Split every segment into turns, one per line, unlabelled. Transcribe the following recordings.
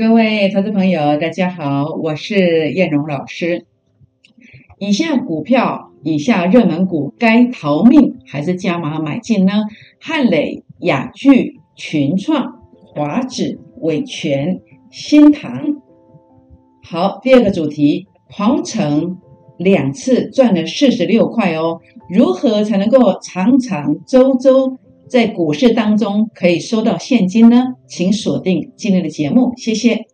各位投资朋友，大家好，我是燕荣老师。以下股票，以下热门股，该逃命还是加码买进呢？汉磊、雅聚、群创、华指、伟全、新唐。好，第二个主题，狂城两次赚了四十六块哦，如何才能够长长周周？在股市当中可以收到现金呢，请锁定今天的节目，谢谢。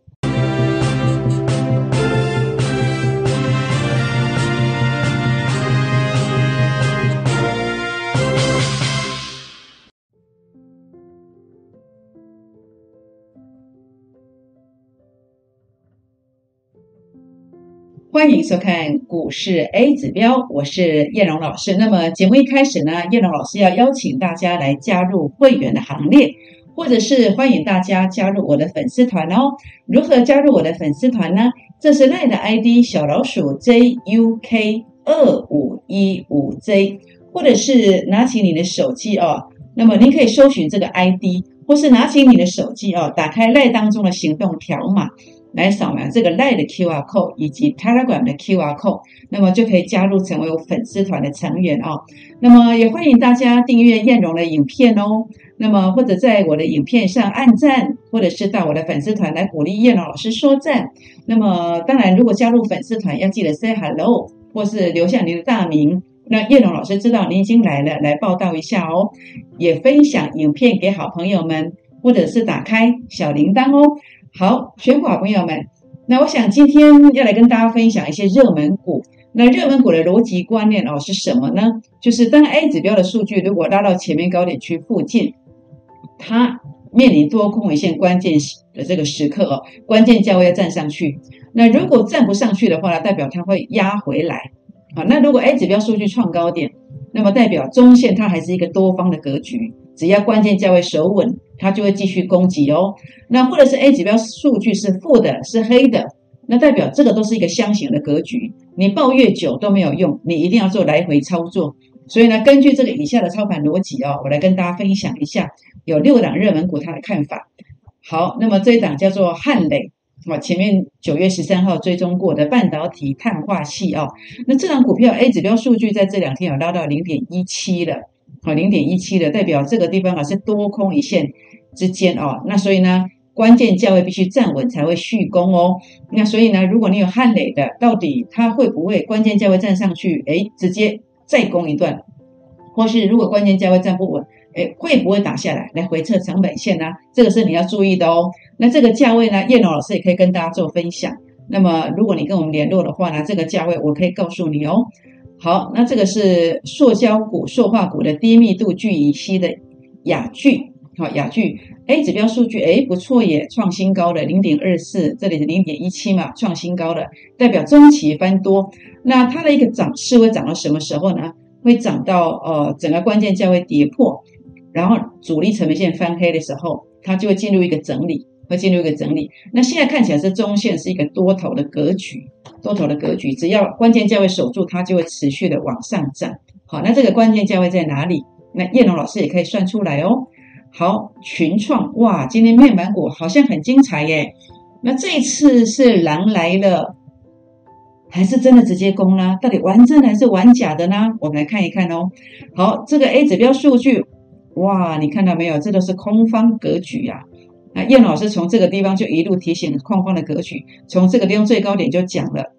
欢迎收看股市 A 指标，我是叶龙老师。那么节目一开始呢，叶龙老师要邀请大家来加入会员的行列，或者是欢迎大家加入我的粉丝团哦。如何加入我的粉丝团呢？这是赖的 ID 小老鼠 JUK 二五一五 J，或者是拿起你的手机哦，那么您可以搜寻这个 ID，或是拿起你的手机哦，打开赖当中的行动条码。来扫描这个 Line 的 QR code 以及 Telegram 的 QR code，那么就可以加入成为我粉丝团的成员哦。那么也欢迎大家订阅燕荣的影片哦。那么或者在我的影片上按赞，或者是到我的粉丝团来鼓励燕荣老师说赞。那么当然，如果加入粉丝团要记得 say hello，或是留下您的大名，让燕荣老师知道您已经来了，来报道一下哦。也分享影片给好朋友们，或者是打开小铃铛哦。好，选股好朋友们，那我想今天要来跟大家分享一些热门股。那热门股的逻辑观念哦是什么呢？就是当 A 指标的数据如果拉到前面高点区附近，它面临多空一线关键的这个时刻哦，关键价位要站上去。那如果站不上去的话呢，代表它会压回来。好，那如果 A 指标数据创高点，那么代表中线它还是一个多方的格局。只要关键价位守稳，它就会继续攻击哦。那或者是 A 指标数据是负的，是黑的，那代表这个都是一个箱型的格局。你抱越久都没有用，你一定要做来回操作。所以呢，根据这个以下的操盘逻辑哦，我来跟大家分享一下，有六档热门股它的看法。好，那么这一档叫做汉磊，我，前面九月十三号追踪过的半导体碳化系哦。那这档股票 A 指标数据在这两天有拉到零点一七了。啊，零点一七的代表这个地方啊是多空一线之间哦，那所以呢，关键价位必须站稳才会续攻哦。那所以呢，如果你有汉磊的，到底它会不会关键价位站上去，哎，直接再攻一段？或是如果关键价位站不稳，哎，会不会打下来来回测成本线呢？这个是你要注意的哦。那这个价位呢，叶龙老师也可以跟大家做分享。那么如果你跟我们联络的话呢，这个价位我可以告诉你哦。好，那这个是塑胶股、塑化股的低密度聚乙烯的雅聚，好雅聚 A 指标数据，哎不错耶，创新高的零点二四，这里是零点一七嘛，创新高的，代表中期翻多。那它的一个涨势会涨到什么时候呢？会涨到呃整个关键价位跌破，然后主力成本线翻黑的时候，它就会进入一个整理。会进入一个整理，那现在看起来是中线是一个多头的格局，多头的格局，只要关键价位守住，它就会持续的往上涨。好，那这个关键价位在哪里？那叶龙老师也可以算出来哦。好，群创哇，今天面板股好像很精彩耶。那这一次是狼来了，还是真的直接攻呢？到底玩真的还是玩假的呢？我们来看一看哦。好，这个 A 指标数据，哇，你看到没有？这都是空方格局呀。那叶老师从这个地方就一路提醒框框的格局，从这个地方最高点就讲了，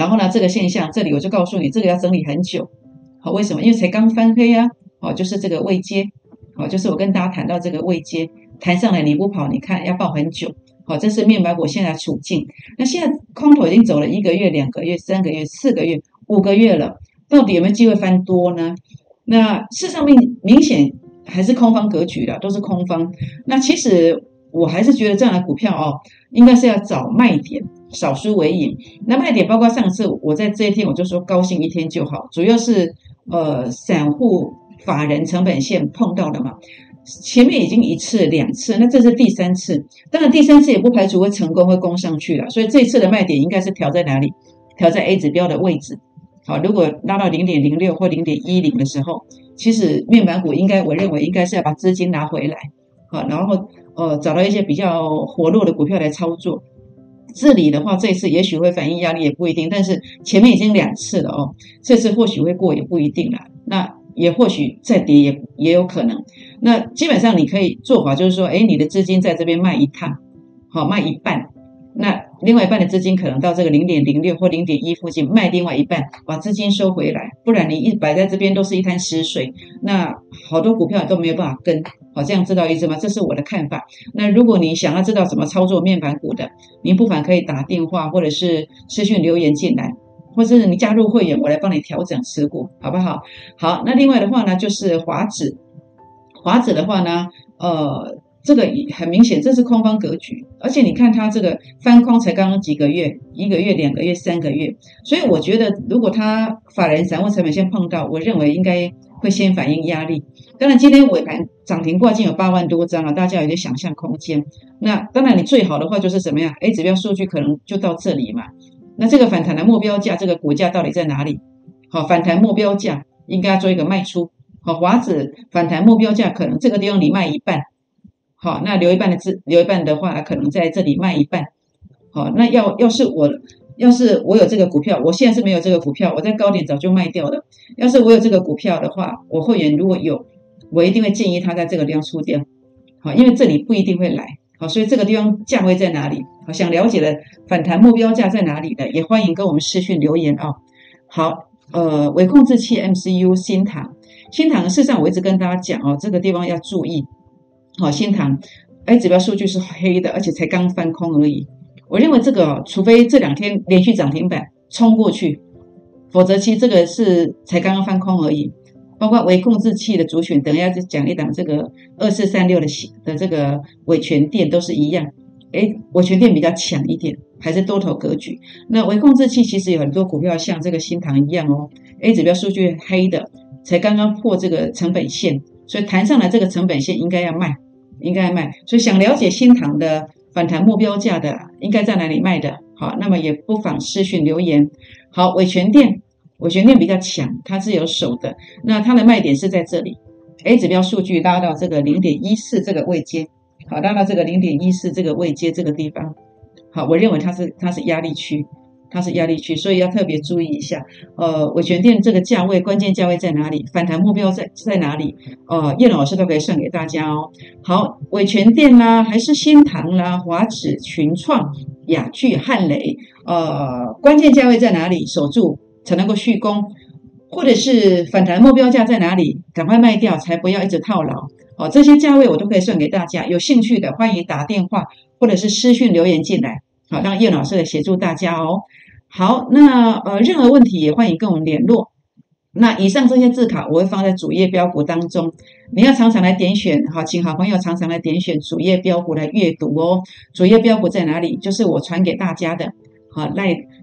然后呢，这个现象这里我就告诉你，这个要整理很久，好，为什么？因为才刚翻黑啊，好，就是这个位阶，好，就是我跟大家谈到这个位阶，弹上来你不跑，你看要抱很久，好，这是面板股现在处境。那现在空头已经走了一个月、两个月、三个月、四个月、五个月了，到底有没有机会翻多呢？那市上面明显。还是空方格局的，都是空方。那其实我还是觉得这样的股票哦，应该是要找卖点，少输为赢。那卖点包括上次我在这一天我就说高兴一天就好，主要是呃散户法人成本线碰到了嘛。前面已经一次两次，那这是第三次，当然第三次也不排除会成功会攻上去了。所以这次的卖点应该是调在哪里？调在 A 指标的位置。好，如果拉到零点零六或零点一零的时候。其实面板股应该，我认为应该是要把资金拿回来，好，然后呃找到一些比较活络的股票来操作。这里的话，这一次也许会反映压力，也不一定。但是前面已经两次了哦，这次或许会过，也不一定啦。那也或许再跌，也也有可能。那基本上你可以做法就是说，哎，你的资金在这边卖一趟，好卖一半，那另外一半的资金可能到这个零点零六或零点一附近卖另外一半，把资金收回来。不然你一摆在这边都是一滩死水，那好多股票都没有办法跟。好，这样知道意思吗？这是我的看法。那如果你想要知道怎么操作面板股的，您不妨可以打电话或者是私信留言进来，或是你加入会员，我来帮你调整持股，好不好？好，那另外的话呢，就是华指，华指的话呢，呃，这个很明显这是空方格局，而且你看它这个翻空才刚刚几个月，一个月、两个月、三个月，所以我觉得如果它法人散户成本线碰到，我认为应该。会先反映压力，当然今天尾盘涨停挂进有八万多张啊，大家有点想象空间。那当然你最好的话就是怎么样？A 指标数据可能就到这里嘛。那这个反弹的目标价，这个股价到底在哪里？好，反弹目标价应该做一个卖出。好，华指反弹目标价可能这个地方你卖一半，好，那留一半的资留一半的话，可能在这里卖一半。好，那要要是我。要是我有这个股票，我现在是没有这个股票，我在高点早就卖掉了。要是我有这个股票的话，我会员如果有，我一定会建议他在这个地方出掉，好，因为这里不一定会来，好，所以这个地方价位在哪里？好，想了解的反弹目标价在哪里的，也欢迎跟我们私讯留言啊。好，呃，微控制器 MCU 新塘，新塘事实上我一直跟大家讲哦，这个地方要注意，好，新塘，哎，指标数据是黑的，而且才刚翻空而已。我认为这个，除非这两天连续涨停板冲过去，否则其实这个是才刚刚翻空而已。包括微控制器的主选，等一下就讲一档这个二四三六的的这个伟全电都是一样。哎，伟全电比较强一点，还是多头格局。那微控制器其实有很多股票像这个新塘一样哦，A 指标数据黑的，才刚刚破这个成本线，所以弹上来这个成本线应该要卖，应该要卖。所以想了解新塘的。反弹目标价的应该在哪里卖的？好，那么也不妨私讯留言。好，伟全电，伟全店比较强，它是有手的。那它的卖点是在这里，A 指标数据拉到这个零点一四这个位阶，好，拉到这个零点一四这个位阶这个地方，好，我认为它是它是压力区。它是压力区，所以要特别注意一下。呃，伟全店这个价位，关键价位在哪里？反弹目标在在哪里？呃，叶老师都可以算给大家哦。好，伟全店啦，还是新唐啦，华指、群创、雅聚、汉雷，呃，关键价位在哪里？守住才能够续攻，或者是反弹目标价在哪里？赶快卖掉，才不要一直套牢。哦，这些价位我都可以算给大家。有兴趣的欢迎打电话或者是私讯留言进来，好，让叶老师来协助大家哦。好，那呃，任何问题也欢迎跟我们联络。那以上这些字卡我会放在主页标股当中，你要常常来点选，好，请好朋友常常来点选主页标股来阅读哦。主页标股在哪里？就是我传给大家的，好，那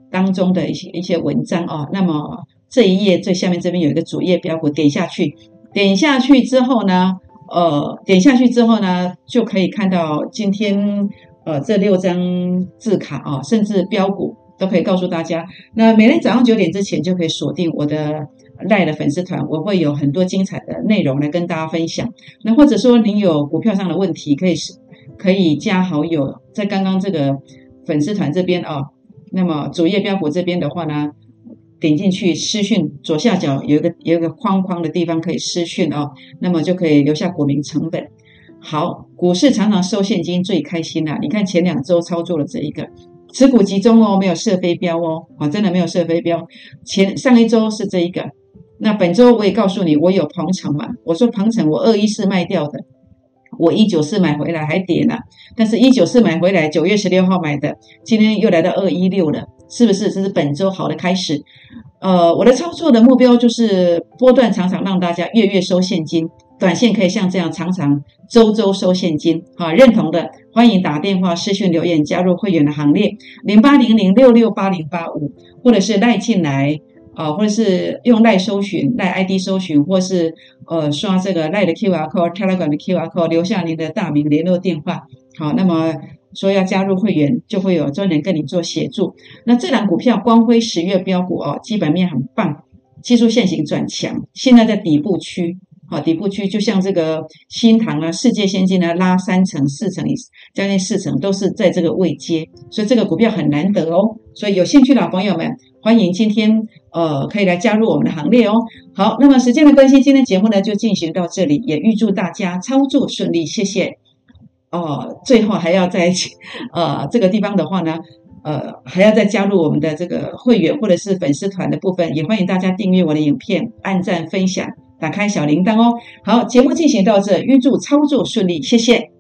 当中的一些一些文章哦。那么这一页最下面这边有一个主页标股，点下去，点下去之后呢，呃，点下去之后呢，就可以看到今天呃这六张字卡啊，甚至标股。都可以告诉大家，那每天早上九点之前就可以锁定我的赖的粉丝团，我会有很多精彩的内容来跟大家分享。那或者说你有股票上的问题，可以是可以加好友，在刚刚这个粉丝团这边啊，那么主页标股这边的话呢，点进去私讯左下角有一个有一个框框的地方可以私讯哦，那么就可以留下股民成本。好，股市常常收现金最开心了，你看前两周操作了这一个。持股集中哦，没有射飞镖哦，啊，真的没有射飞镖。前上一周是这一个，那本周我也告诉你，我有鹏程嘛。我说鹏程我二一四卖掉的，我一九四买回来还跌呢，但是一九四买回来九月十六号买的，今天又来到二一六了，是不是？这是本周好的开始。呃，我的操作的目标就是波段常常让大家月月收现金。短线可以像这样常常周周收现金，好，认同的欢迎打电话、私讯留言加入会员的行列，零八零零六六八零八五，或者是赖进来啊，或者是用赖搜寻、赖 ID 搜寻，或是呃刷这个赖的 QR code、Telegram 的 QR code，留下您的大名、联络电话，好，那么说要加入会员，就会有专人跟你做协助。那这档股票光辉十月标股哦，基本面很棒，技术线型转强，现在在底部区。好，底部区就像这个新塘啊、世界先进啊，拉三成、四成，将近四成，都是在这个位阶，所以这个股票很难得哦。所以有兴趣的朋友们，欢迎今天呃可以来加入我们的行列哦。好，那么时间的关系，今天节目呢就进行到这里，也预祝大家操作顺利，谢谢。哦，最后还要在呃这个地方的话呢，呃还要再加入我们的这个会员或者是粉丝团的部分，也欢迎大家订阅我的影片，按赞分享。打开小铃铛哦！好，节目进行到这，预祝操作顺利，谢谢。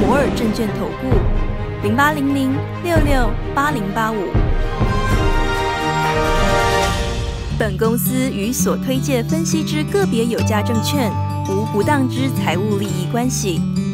摩尔证券投顾零八零零六六八零八五。本公司与所推介分析之个别有价证券无不当之财务利益关系。